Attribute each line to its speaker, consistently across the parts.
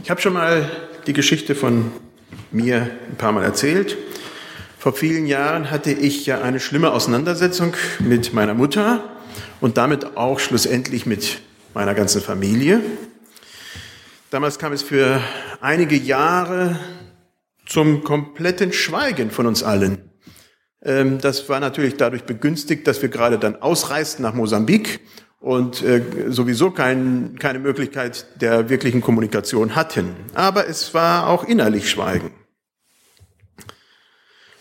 Speaker 1: Ich habe schon mal die Geschichte von mir ein paar Mal erzählt. Vor vielen Jahren hatte ich ja eine schlimme Auseinandersetzung mit meiner Mutter und damit auch schlussendlich mit meiner ganzen Familie. Damals kam es für einige Jahre zum kompletten Schweigen von uns allen. Ähm, das war natürlich dadurch begünstigt, dass wir gerade dann ausreisten nach Mosambik und äh, sowieso kein, keine Möglichkeit der wirklichen Kommunikation hatten. Aber es war auch innerlich Schweigen.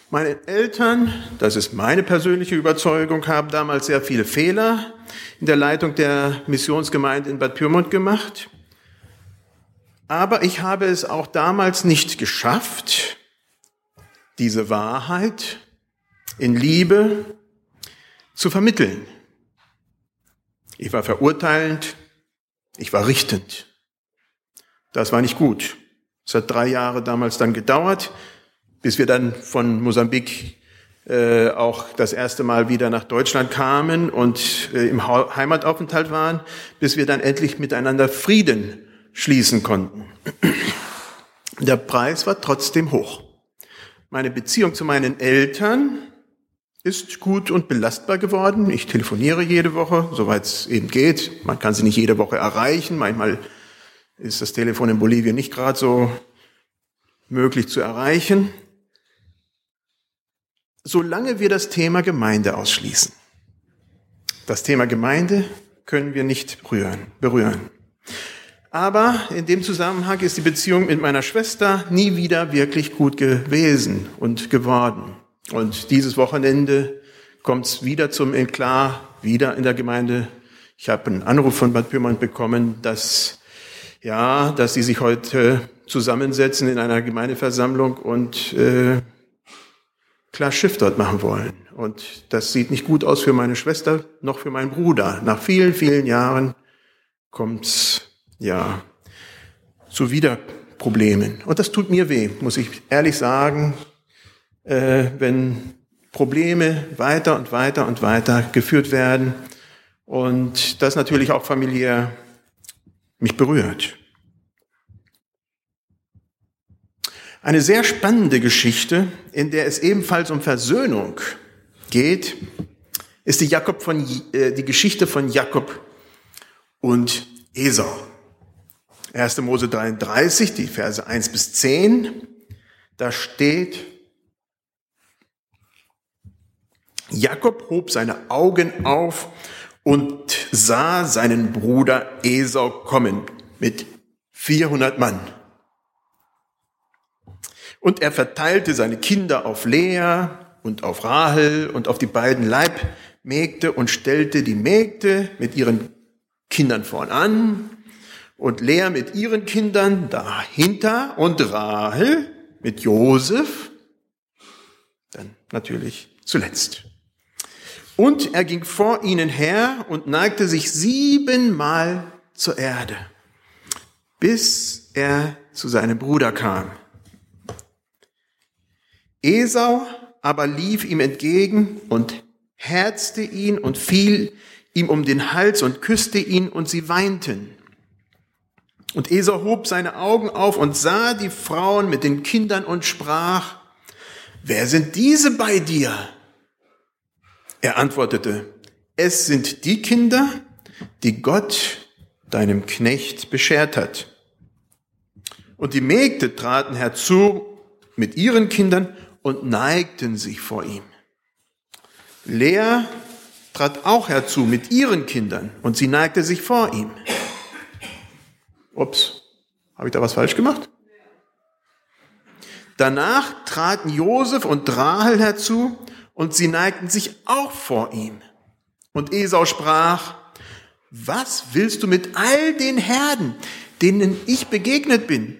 Speaker 1: Meine Eltern, das ist meine persönliche Überzeugung, haben damals sehr viele Fehler in der Leitung der Missionsgemeinde in Bad Pyrmont gemacht. Aber ich habe es auch damals nicht geschafft, diese Wahrheit in Liebe zu vermitteln. Ich war verurteilend, ich war richtend. Das war nicht gut. Es hat drei Jahre damals dann gedauert, bis wir dann von Mosambik äh, auch das erste Mal wieder nach Deutschland kamen und äh, im Heimataufenthalt waren, bis wir dann endlich miteinander Frieden schließen konnten. Der Preis war trotzdem hoch. Meine Beziehung zu meinen Eltern ist gut und belastbar geworden. Ich telefoniere jede Woche, soweit es eben geht. Man kann sie nicht jede Woche erreichen. Manchmal ist das Telefon in Bolivien nicht gerade so möglich zu erreichen. Solange wir das Thema Gemeinde ausschließen. Das Thema Gemeinde können wir nicht berühren. Aber in dem Zusammenhang ist die Beziehung mit meiner Schwester nie wieder wirklich gut gewesen und geworden. Und dieses Wochenende kommt es wieder zum Eklat, wieder in der Gemeinde. Ich habe einen Anruf von Bad Pyrmont bekommen, dass, ja, dass sie sich heute zusammensetzen in einer Gemeindeversammlung und äh, klar Schiff dort machen wollen. Und das sieht nicht gut aus für meine Schwester, noch für meinen Bruder. Nach vielen, vielen Jahren kommt's ja zu Wiederproblemen. Und das tut mir weh, muss ich ehrlich sagen äh, wenn Probleme weiter und weiter und weiter geführt werden und das natürlich auch familiär mich berührt. Eine sehr spannende Geschichte, in der es ebenfalls um Versöhnung geht, ist die, Jakob von, äh, die Geschichte von Jakob und Esau. 1. Mose 33, die Verse 1 bis 10, da steht, Jakob hob seine Augen auf und sah seinen Bruder Esau kommen mit 400 Mann. Und er verteilte seine Kinder auf Lea und auf Rahel und auf die beiden Leibmägde und stellte die Mägde mit ihren Kindern vorn an und Lea mit ihren Kindern dahinter und Rahel mit Josef dann natürlich zuletzt. Und er ging vor ihnen her und neigte sich siebenmal zur Erde, bis er zu seinem Bruder kam. Esau aber lief ihm entgegen und herzte ihn und fiel ihm um den Hals und küsste ihn und sie weinten. Und Esau hob seine Augen auf und sah die Frauen mit den Kindern und sprach, wer sind diese bei dir? Er antwortete, es sind die Kinder, die Gott deinem Knecht beschert hat. Und die Mägde traten herzu mit ihren Kindern und neigten sich vor ihm. Lea trat auch herzu mit ihren Kindern und sie neigte sich vor ihm. Ups, habe ich da was falsch gemacht? Danach traten Josef und Rahel herzu und sie neigten sich auch vor ihm. Und Esau sprach, was willst du mit all den Herden, denen ich begegnet bin?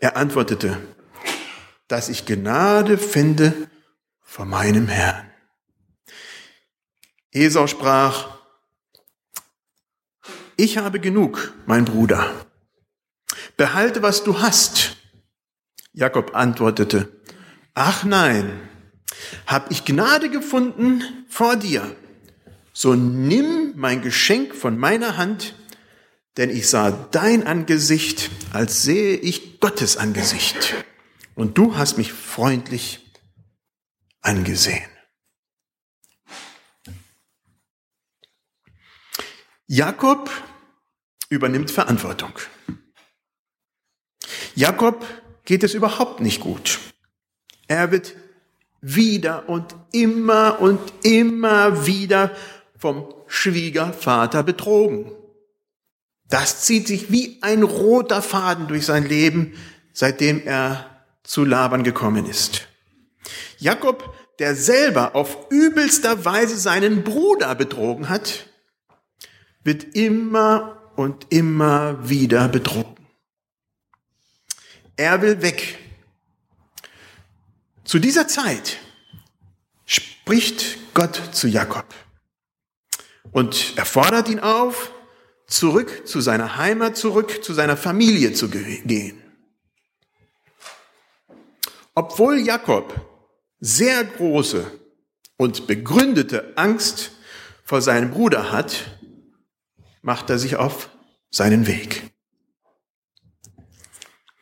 Speaker 1: Er antwortete, dass ich Gnade finde vor meinem Herrn. Esau sprach, ich habe genug, mein Bruder. Behalte, was du hast. Jakob antwortete, ach nein, hab ich Gnade gefunden vor dir, so nimm mein Geschenk von meiner Hand, denn ich sah dein Angesicht, als sehe ich Gottes Angesicht. Und du hast mich freundlich angesehen. Jakob übernimmt Verantwortung. Jakob geht es überhaupt nicht gut. Er wird wieder und immer und immer wieder vom Schwiegervater betrogen. Das zieht sich wie ein roter Faden durch sein Leben, seitdem er zu Laban gekommen ist. Jakob, der selber auf übelster Weise seinen Bruder betrogen hat, wird immer und immer wieder betrogen. Er will weg. Zu dieser Zeit spricht Gott zu Jakob und er fordert ihn auf, zurück zu seiner Heimat, zurück zu seiner Familie zu gehen. Obwohl Jakob sehr große und begründete Angst vor seinem Bruder hat, macht er sich auf seinen Weg.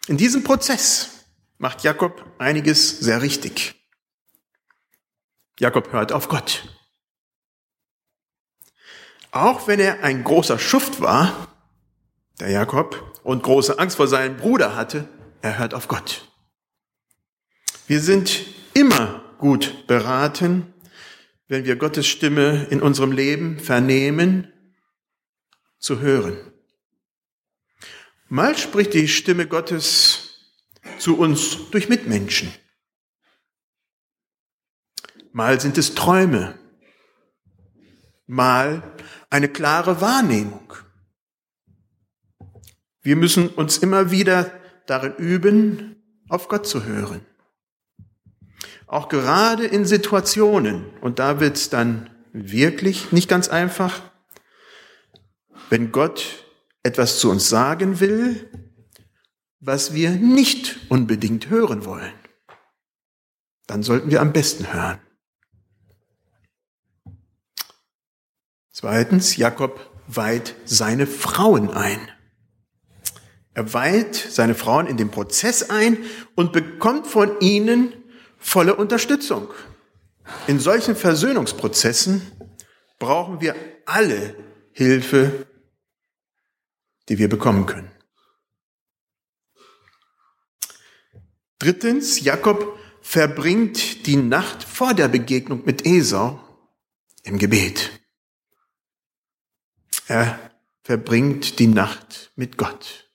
Speaker 1: In diesem Prozess macht Jakob einiges sehr richtig. Jakob hört auf Gott. Auch wenn er ein großer Schuft war, der Jakob, und große Angst vor seinem Bruder hatte, er hört auf Gott. Wir sind immer gut beraten, wenn wir Gottes Stimme in unserem Leben vernehmen, zu hören. Mal spricht die Stimme Gottes zu uns durch Mitmenschen. Mal sind es Träume, mal eine klare Wahrnehmung. Wir müssen uns immer wieder darin üben, auf Gott zu hören. Auch gerade in Situationen, und da wird es dann wirklich nicht ganz einfach, wenn Gott etwas zu uns sagen will, was wir nicht unbedingt hören wollen, dann sollten wir am besten hören. Zweitens, Jakob weiht seine Frauen ein. Er weiht seine Frauen in den Prozess ein und bekommt von ihnen volle Unterstützung. In solchen Versöhnungsprozessen brauchen wir alle Hilfe, die wir bekommen können. Drittens, Jakob verbringt die Nacht vor der Begegnung mit Esau im Gebet. Er verbringt die Nacht mit Gott.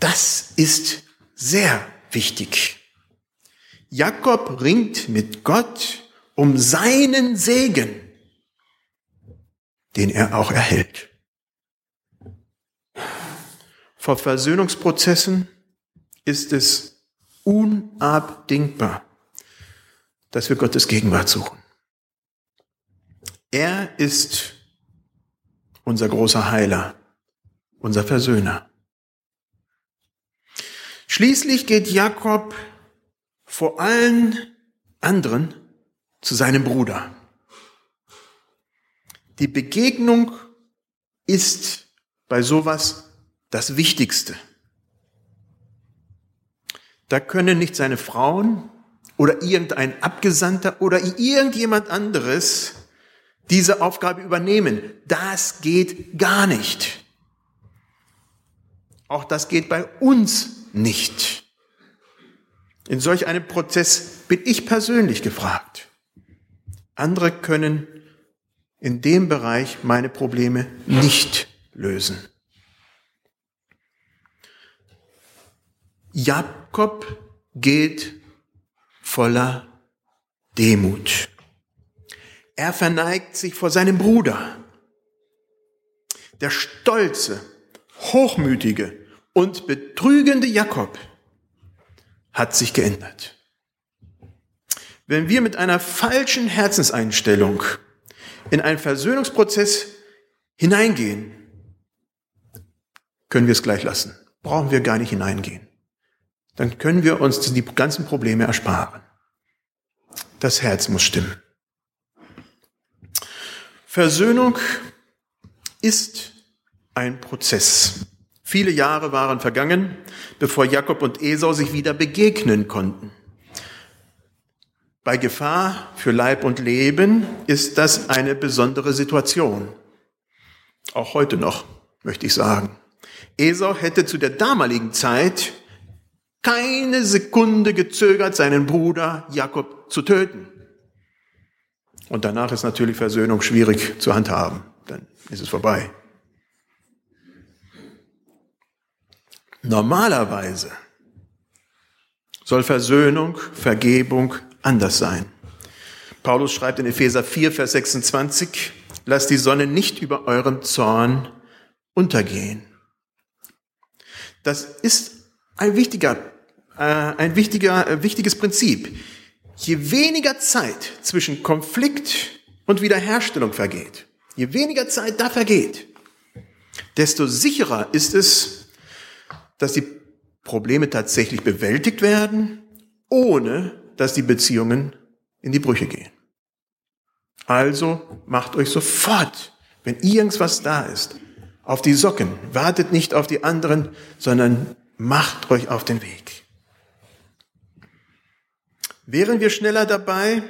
Speaker 1: Das ist sehr wichtig. Jakob ringt mit Gott um seinen Segen, den er auch erhält. Vor Versöhnungsprozessen ist es unabdingbar, dass wir Gottes Gegenwart suchen. Er ist unser großer Heiler, unser Versöhner. Schließlich geht Jakob vor allen anderen zu seinem Bruder. Die Begegnung ist bei sowas das Wichtigste. Da können nicht seine Frauen oder irgendein Abgesandter oder irgendjemand anderes diese Aufgabe übernehmen. Das geht gar nicht. Auch das geht bei uns nicht. In solch einem Prozess bin ich persönlich gefragt. Andere können in dem Bereich meine Probleme nicht lösen. Jakob geht voller Demut. Er verneigt sich vor seinem Bruder. Der stolze, hochmütige und betrügende Jakob hat sich geändert. Wenn wir mit einer falschen Herzenseinstellung in einen Versöhnungsprozess hineingehen, können wir es gleich lassen. Brauchen wir gar nicht hineingehen. Dann können wir uns die ganzen Probleme ersparen. Das Herz muss stimmen. Versöhnung ist ein Prozess. Viele Jahre waren vergangen, bevor Jakob und Esau sich wieder begegnen konnten. Bei Gefahr für Leib und Leben ist das eine besondere Situation. Auch heute noch, möchte ich sagen. Esau hätte zu der damaligen Zeit keine Sekunde gezögert, seinen Bruder Jakob zu töten. Und danach ist natürlich Versöhnung schwierig zu handhaben. Dann ist es vorbei. Normalerweise soll Versöhnung, Vergebung anders sein. Paulus schreibt in Epheser 4, Vers 26, lasst die Sonne nicht über eurem Zorn untergehen. Das ist ein wichtiger, äh, ein wichtiger, äh, wichtiges Prinzip. Je weniger Zeit zwischen Konflikt und Wiederherstellung vergeht, je weniger Zeit da vergeht, desto sicherer ist es, dass die Probleme tatsächlich bewältigt werden, ohne dass die Beziehungen in die Brüche gehen. Also macht euch sofort, wenn irgendwas da ist, auf die Socken. Wartet nicht auf die anderen, sondern macht euch auf den Weg. Wären wir schneller dabei,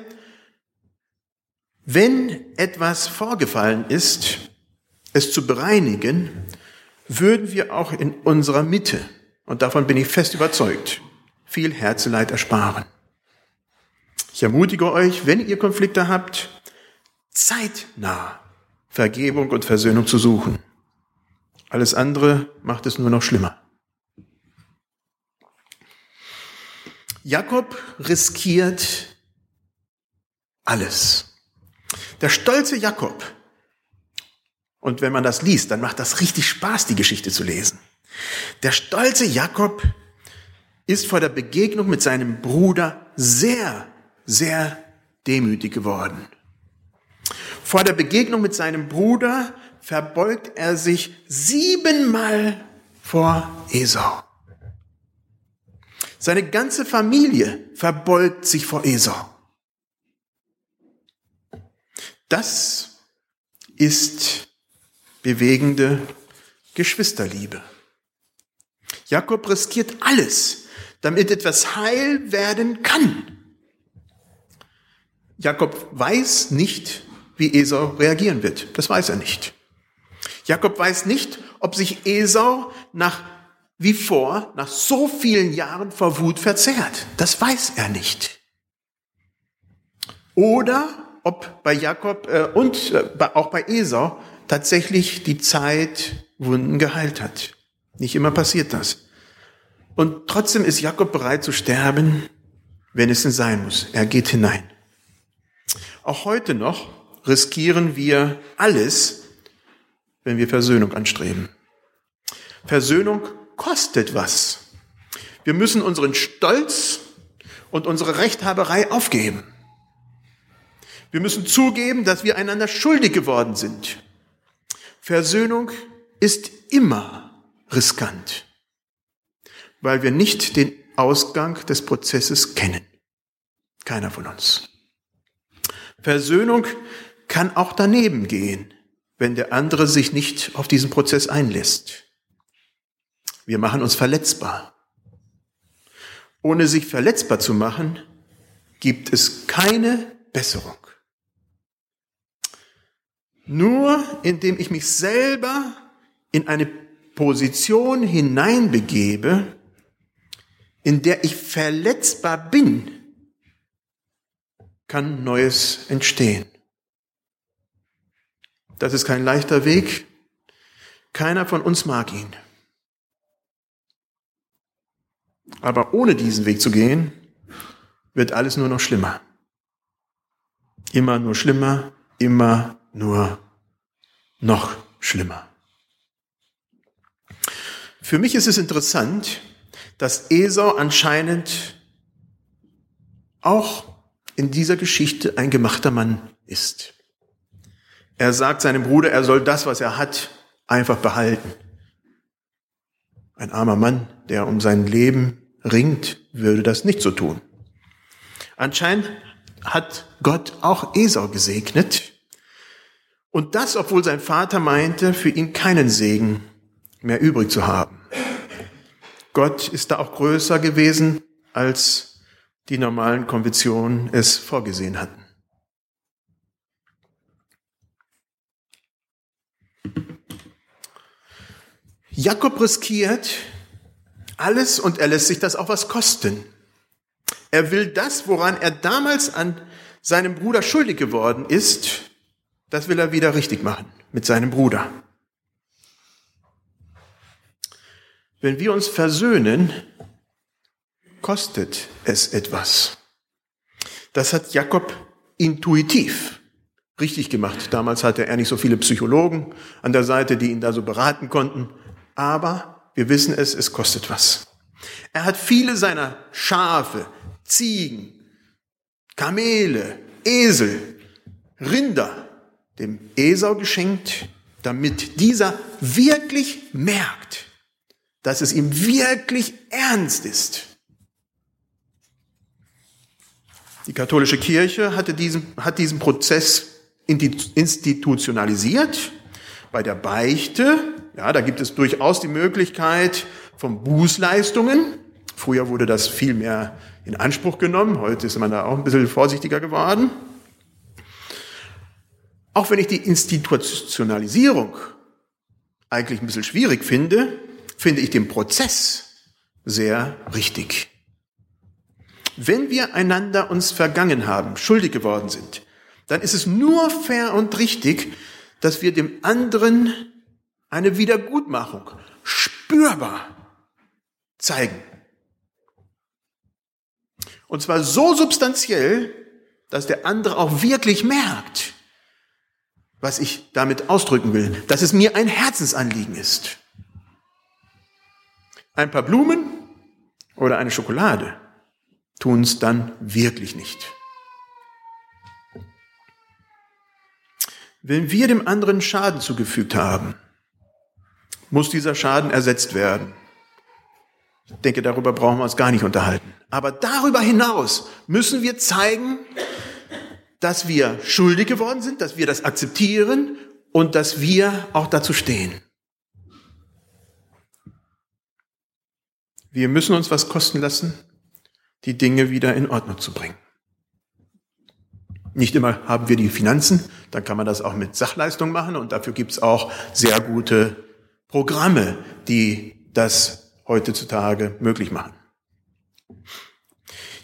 Speaker 1: wenn etwas vorgefallen ist, es zu bereinigen, würden wir auch in unserer Mitte, und davon bin ich fest überzeugt, viel Herzeleid ersparen. Ich ermutige euch, wenn ihr Konflikte habt, zeitnah Vergebung und Versöhnung zu suchen. Alles andere macht es nur noch schlimmer. Jakob riskiert alles. Der stolze Jakob, und wenn man das liest, dann macht das richtig Spaß, die Geschichte zu lesen. Der stolze Jakob ist vor der Begegnung mit seinem Bruder sehr, sehr demütig geworden. Vor der Begegnung mit seinem Bruder verbeugt er sich siebenmal vor Esau. Seine ganze Familie verbeugt sich vor Esau. Das ist bewegende Geschwisterliebe. Jakob riskiert alles, damit etwas heil werden kann. Jakob weiß nicht, wie Esau reagieren wird. Das weiß er nicht. Jakob weiß nicht, ob sich Esau nach wie vor, nach so vielen Jahren vor Wut verzehrt. Das weiß er nicht. Oder ob bei Jakob äh, und äh, auch bei Esau tatsächlich die Zeit Wunden geheilt hat. Nicht immer passiert das. Und trotzdem ist Jakob bereit zu sterben, wenn es denn sein muss. Er geht hinein. Auch heute noch riskieren wir alles, wenn wir Versöhnung anstreben. Versöhnung kostet was. Wir müssen unseren Stolz und unsere Rechthaberei aufgeben. Wir müssen zugeben, dass wir einander schuldig geworden sind. Versöhnung ist immer riskant, weil wir nicht den Ausgang des Prozesses kennen. Keiner von uns. Versöhnung kann auch daneben gehen wenn der andere sich nicht auf diesen Prozess einlässt. Wir machen uns verletzbar. Ohne sich verletzbar zu machen, gibt es keine Besserung. Nur indem ich mich selber in eine Position hineinbegebe, in der ich verletzbar bin, kann Neues entstehen. Das ist kein leichter Weg. Keiner von uns mag ihn. Aber ohne diesen Weg zu gehen, wird alles nur noch schlimmer. Immer nur schlimmer, immer nur noch schlimmer. Für mich ist es interessant, dass Esau anscheinend auch in dieser Geschichte ein gemachter Mann ist. Er sagt seinem Bruder, er soll das, was er hat, einfach behalten. Ein armer Mann, der um sein Leben ringt, würde das nicht so tun. Anscheinend hat Gott auch Esau gesegnet Und das, obwohl sein Vater meinte, für ihn keinen Segen mehr übrig zu haben. Gott ist da auch größer gewesen, als die normalen Konventionen es vorgesehen hatten. Jakob riskiert alles und er lässt sich das auch was kosten. Er will das, woran er damals an seinem Bruder schuldig geworden ist, das will er wieder richtig machen mit seinem Bruder. Wenn wir uns versöhnen, kostet es etwas. Das hat Jakob intuitiv richtig gemacht. Damals hatte er nicht so viele Psychologen an der Seite, die ihn da so beraten konnten aber wir wissen es, es kostet was. Er hat viele seiner Schafe, Ziegen, Kamele, Esel, Rinder dem Esau geschenkt, damit dieser wirklich merkt, dass es ihm wirklich ernst ist. Die katholische Kirche hatte diesen, hat diesen Prozess institutionalisiert. Bei der Beichte ja, da gibt es durchaus die Möglichkeit von Bußleistungen. Früher wurde das viel mehr in Anspruch genommen. Heute ist man da auch ein bisschen vorsichtiger geworden. Auch wenn ich die Institutionalisierung eigentlich ein bisschen schwierig finde, finde ich den Prozess sehr richtig. Wenn wir einander uns vergangen haben, schuldig geworden sind, dann ist es nur fair und richtig, dass wir dem anderen eine Wiedergutmachung spürbar zeigen. Und zwar so substanziell, dass der andere auch wirklich merkt, was ich damit ausdrücken will, dass es mir ein Herzensanliegen ist. Ein paar Blumen oder eine Schokolade tun es dann wirklich nicht. Wenn wir dem anderen Schaden zugefügt haben, muss dieser Schaden ersetzt werden. Ich denke, darüber brauchen wir uns gar nicht unterhalten. Aber darüber hinaus müssen wir zeigen, dass wir schuldig geworden sind, dass wir das akzeptieren und dass wir auch dazu stehen. Wir müssen uns was kosten lassen, die Dinge wieder in Ordnung zu bringen. Nicht immer haben wir die Finanzen, dann kann man das auch mit Sachleistung machen und dafür gibt es auch sehr gute Programme, die das heutzutage möglich machen.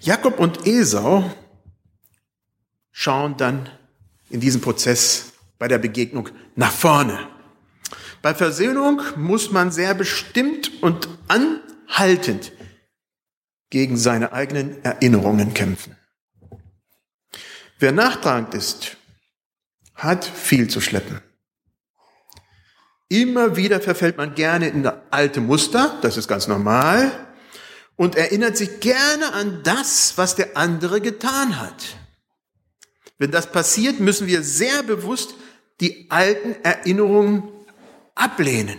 Speaker 1: Jakob und Esau schauen dann in diesem Prozess bei der Begegnung nach vorne. Bei Versöhnung muss man sehr bestimmt und anhaltend gegen seine eigenen Erinnerungen kämpfen. Wer nachtragend ist, hat viel zu schleppen. Immer wieder verfällt man gerne in alte Muster, das ist ganz normal, und erinnert sich gerne an das, was der andere getan hat. Wenn das passiert, müssen wir sehr bewusst die alten Erinnerungen ablehnen.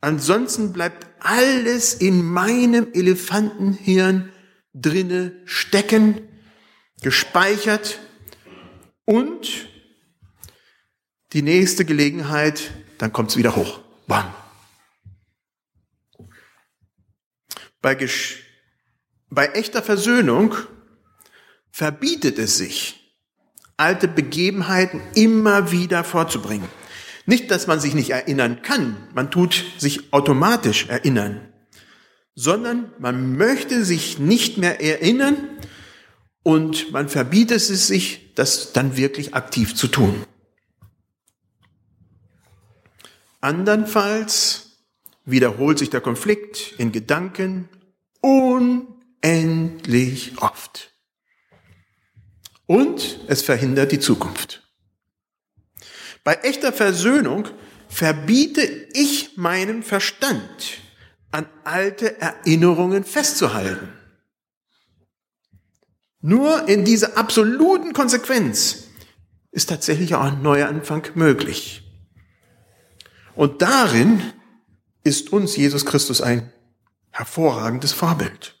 Speaker 1: Ansonsten bleibt alles in meinem Elefantenhirn drinne stecken, gespeichert und die nächste Gelegenheit dann kommt es wieder hoch. Bam. Bei, bei echter Versöhnung verbietet es sich, alte Begebenheiten immer wieder vorzubringen. Nicht, dass man sich nicht erinnern kann, man tut sich automatisch erinnern, sondern man möchte sich nicht mehr erinnern und man verbietet es sich, das dann wirklich aktiv zu tun. Andernfalls wiederholt sich der Konflikt in Gedanken unendlich oft. Und es verhindert die Zukunft. Bei echter Versöhnung verbiete ich meinem Verstand, an alte Erinnerungen festzuhalten. Nur in dieser absoluten Konsequenz ist tatsächlich auch ein neuer Anfang möglich. Und darin ist uns Jesus Christus ein hervorragendes Vorbild.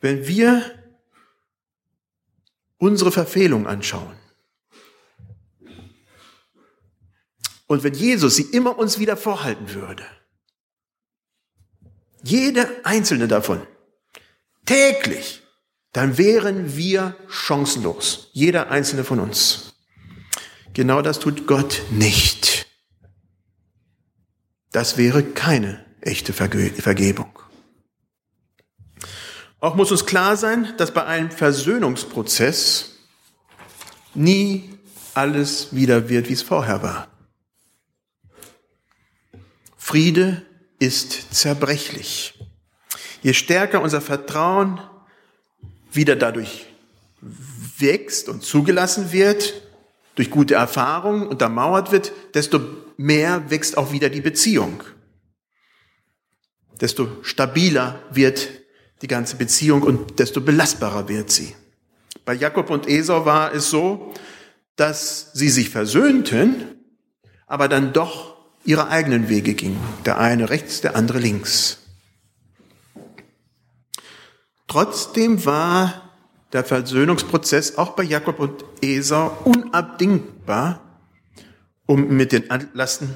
Speaker 1: Wenn wir unsere Verfehlung anschauen, Und wenn Jesus sie immer uns wieder vorhalten würde, jede einzelne davon, täglich, dann wären wir chancenlos. Jeder einzelne von uns. Genau das tut Gott nicht. Das wäre keine echte Vergebung. Auch muss uns klar sein, dass bei einem Versöhnungsprozess nie alles wieder wird, wie es vorher war. Friede ist zerbrechlich. Je stärker unser Vertrauen wieder dadurch wächst und zugelassen wird, durch gute Erfahrungen untermauert wird, desto mehr wächst auch wieder die Beziehung. Desto stabiler wird die ganze Beziehung und desto belastbarer wird sie. Bei Jakob und Esau war es so, dass sie sich versöhnten, aber dann doch ihre eigenen Wege gingen. Der eine rechts, der andere links. Trotzdem war der Versöhnungsprozess auch bei Jakob und Esau unabdingbar, um mit den Lasten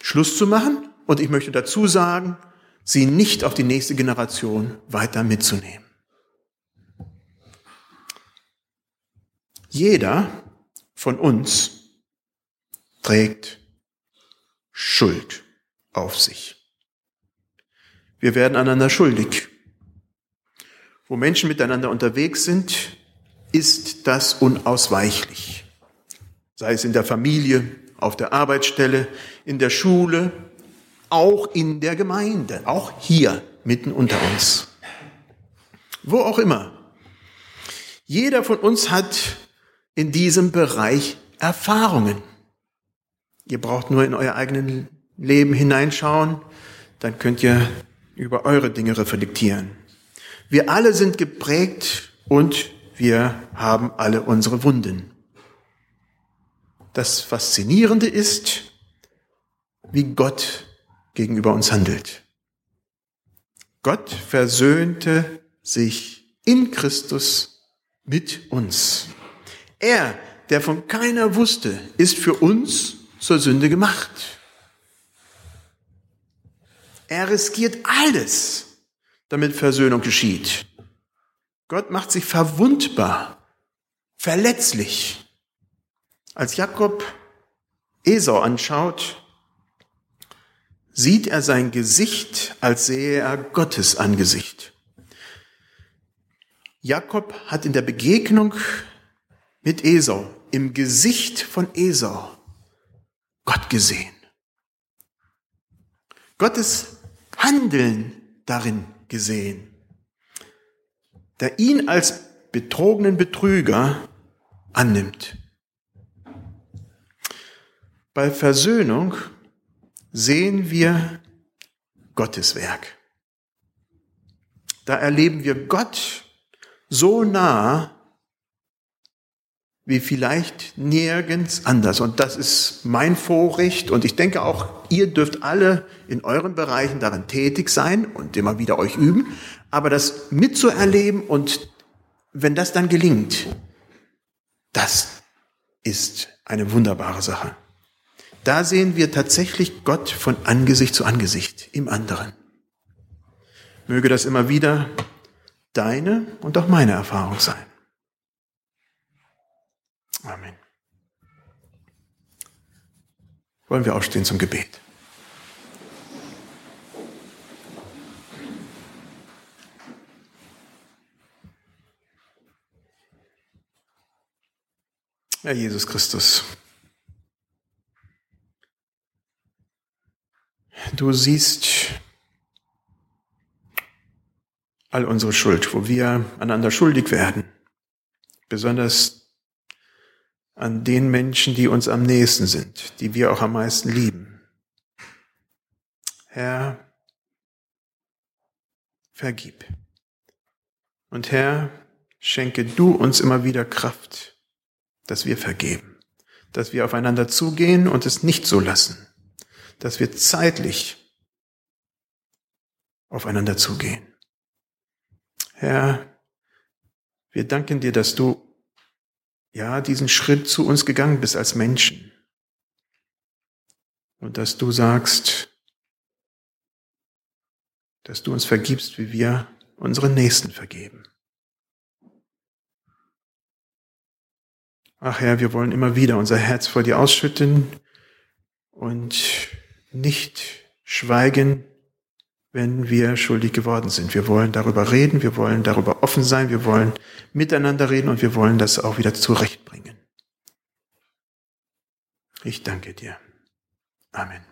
Speaker 1: Schluss zu machen. Und ich möchte dazu sagen, sie nicht auf die nächste Generation weiter mitzunehmen. Jeder von uns trägt Schuld auf sich. Wir werden einander schuldig. Wo Menschen miteinander unterwegs sind, ist das unausweichlich. Sei es in der Familie, auf der Arbeitsstelle, in der Schule, auch in der Gemeinde, auch hier mitten unter uns. Wo auch immer. Jeder von uns hat in diesem Bereich Erfahrungen. Ihr braucht nur in euer eigenes Leben hineinschauen, dann könnt ihr über eure Dinge reflektieren. Wir alle sind geprägt und wir haben alle unsere Wunden. Das Faszinierende ist, wie Gott gegenüber uns handelt. Gott versöhnte sich in Christus mit uns. Er, der von keiner wusste, ist für uns zur Sünde gemacht. Er riskiert alles, damit Versöhnung geschieht. Gott macht sich verwundbar, verletzlich. Als Jakob Esau anschaut, sieht er sein Gesicht, als sähe er Gottes Angesicht. Jakob hat in der Begegnung mit Esau, im Gesicht von Esau, Gott gesehen. Gottes Handeln darin gesehen, der ihn als betrogenen Betrüger annimmt. Bei Versöhnung sehen wir Gottes Werk. Da erleben wir Gott so nah wie vielleicht nirgends anders. Und das ist mein Vorrecht. Und ich denke auch, ihr dürft alle in euren Bereichen darin tätig sein und immer wieder euch üben. Aber das mitzuerleben und wenn das dann gelingt, das ist eine wunderbare Sache. Da sehen wir tatsächlich Gott von Angesicht zu Angesicht im anderen. Möge das immer wieder deine und auch meine Erfahrung sein. Amen. Wollen wir aufstehen zum Gebet? Herr Jesus Christus, Du siehst all unsere Schuld, wo wir einander schuldig werden, besonders an den Menschen, die uns am nächsten sind, die wir auch am meisten lieben. Herr, vergib. Und Herr, schenke du uns immer wieder Kraft, dass wir vergeben, dass wir aufeinander zugehen und es nicht so lassen dass wir zeitlich aufeinander zugehen. Herr, wir danken dir, dass du ja diesen Schritt zu uns gegangen bist als Menschen, und dass du sagst, dass du uns vergibst, wie wir unseren Nächsten vergeben. Ach Herr, wir wollen immer wieder unser Herz vor dir ausschütten und nicht schweigen, wenn wir schuldig geworden sind. Wir wollen darüber reden, wir wollen darüber offen sein, wir wollen miteinander reden und wir wollen das auch wieder zurechtbringen. Ich danke dir. Amen.